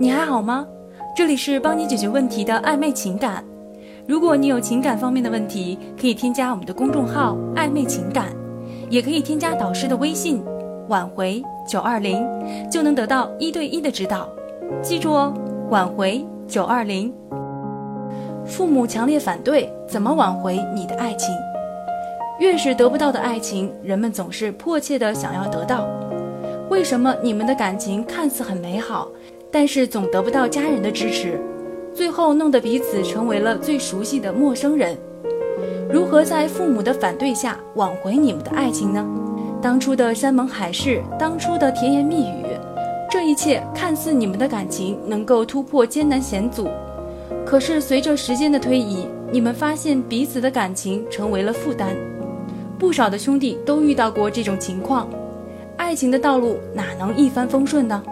你还好吗？这里是帮你解决问题的暧昧情感。如果你有情感方面的问题，可以添加我们的公众号“暧昧情感”，也可以添加导师的微信“挽回九二零”，就能得到一对一的指导。记住哦，挽回九二零。父母强烈反对，怎么挽回你的爱情？越是得不到的爱情，人们总是迫切的想要得到。为什么你们的感情看似很美好，但是总得不到家人的支持，最后弄得彼此成为了最熟悉的陌生人？如何在父母的反对下挽回你们的爱情呢？当初的山盟海誓，当初的甜言蜜语，这一切看似你们的感情能够突破艰难险阻，可是随着时间的推移，你们发现彼此的感情成为了负担。不少的兄弟都遇到过这种情况。爱情的道路哪能一帆风顺呢？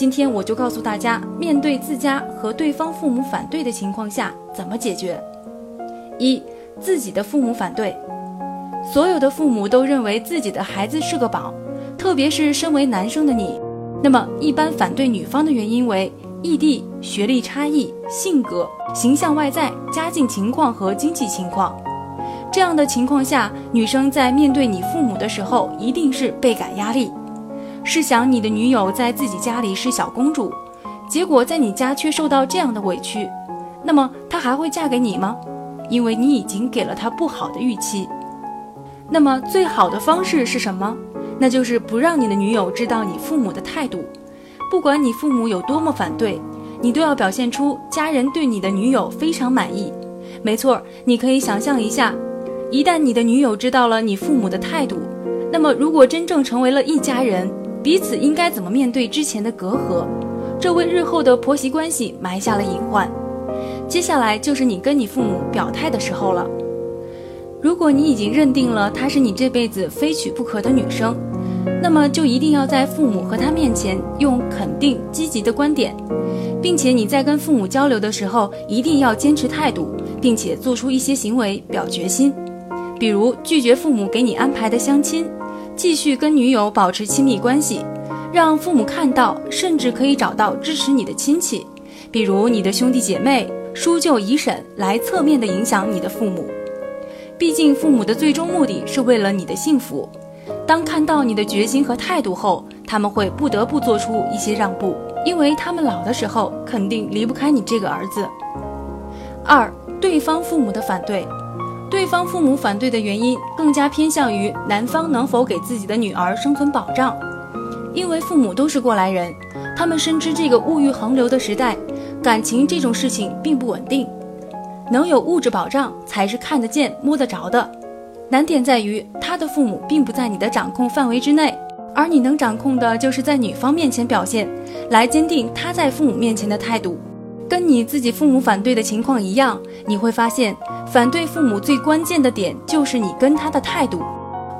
今天我就告诉大家，面对自家和对方父母反对的情况下，怎么解决。一，自己的父母反对，所有的父母都认为自己的孩子是个宝，特别是身为男生的你，那么一般反对女方的原因为异地、学历差异、性格、形象外在、家境情况和经济情况。这样的情况下，女生在面对你父母的时候，一定是倍感压力。试想你的女友在自己家里是小公主，结果在你家却受到这样的委屈，那么她还会嫁给你吗？因为你已经给了她不好的预期。那么最好的方式是什么？那就是不让你的女友知道你父母的态度。不管你父母有多么反对，你都要表现出家人对你的女友非常满意。没错，你可以想象一下。一旦你的女友知道了你父母的态度，那么如果真正成为了一家人，彼此应该怎么面对之前的隔阂？这为日后的婆媳关系埋下了隐患。接下来就是你跟你父母表态的时候了。如果你已经认定了她是你这辈子非娶不可的女生，那么就一定要在父母和她面前用肯定、积极的观点，并且你在跟父母交流的时候一定要坚持态度，并且做出一些行为表决心。比如拒绝父母给你安排的相亲，继续跟女友保持亲密关系，让父母看到，甚至可以找到支持你的亲戚，比如你的兄弟姐妹、叔舅姨婶来侧面的影响你的父母。毕竟父母的最终目的是为了你的幸福。当看到你的决心和态度后，他们会不得不做出一些让步，因为他们老的时候肯定离不开你这个儿子。二，对方父母的反对。对方父母反对的原因更加偏向于男方能否给自己的女儿生存保障，因为父母都是过来人，他们深知这个物欲横流的时代，感情这种事情并不稳定，能有物质保障才是看得见摸得着的。难点在于他的父母并不在你的掌控范围之内，而你能掌控的就是在女方面前表现，来坚定他在父母面前的态度。跟你自己父母反对的情况一样，你会发现，反对父母最关键的点就是你跟他的态度。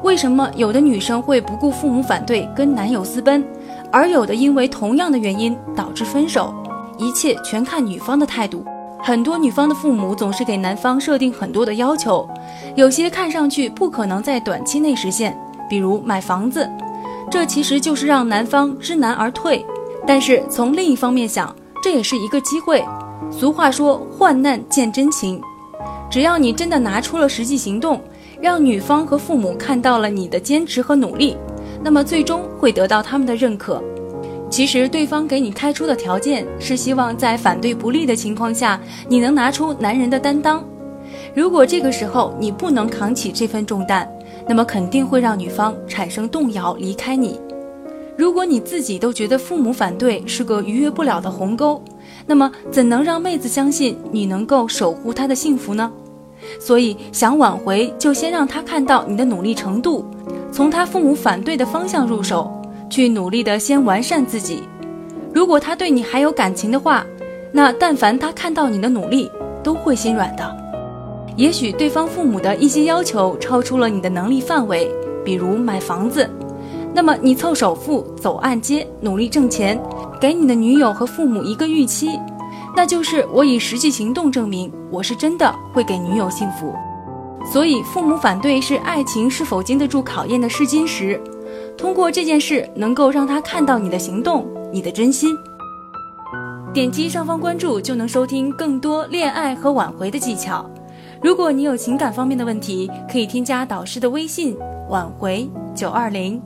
为什么有的女生会不顾父母反对跟男友私奔，而有的因为同样的原因导致分手？一切全看女方的态度。很多女方的父母总是给男方设定很多的要求，有些看上去不可能在短期内实现，比如买房子，这其实就是让男方知难而退。但是从另一方面想，这也是一个机会。俗话说“患难见真情”，只要你真的拿出了实际行动，让女方和父母看到了你的坚持和努力，那么最终会得到他们的认可。其实对方给你开出的条件是希望在反对不利的情况下，你能拿出男人的担当。如果这个时候你不能扛起这份重担，那么肯定会让女方产生动摇，离开你。如果你自己都觉得父母反对是个逾越不了的鸿沟，那么怎能让妹子相信你能够守护她的幸福呢？所以想挽回，就先让她看到你的努力程度，从她父母反对的方向入手，去努力的先完善自己。如果她对你还有感情的话，那但凡她看到你的努力，都会心软的。也许对方父母的一些要求超出了你的能力范围，比如买房子。那么你凑首付，走按揭，努力挣钱，给你的女友和父母一个预期，那就是我以实际行动证明我是真的会给女友幸福。所以父母反对是爱情是否经得住考验的试金石。通过这件事，能够让他看到你的行动，你的真心。点击上方关注就能收听更多恋爱和挽回的技巧。如果你有情感方面的问题，可以添加导师的微信“挽回九二零”。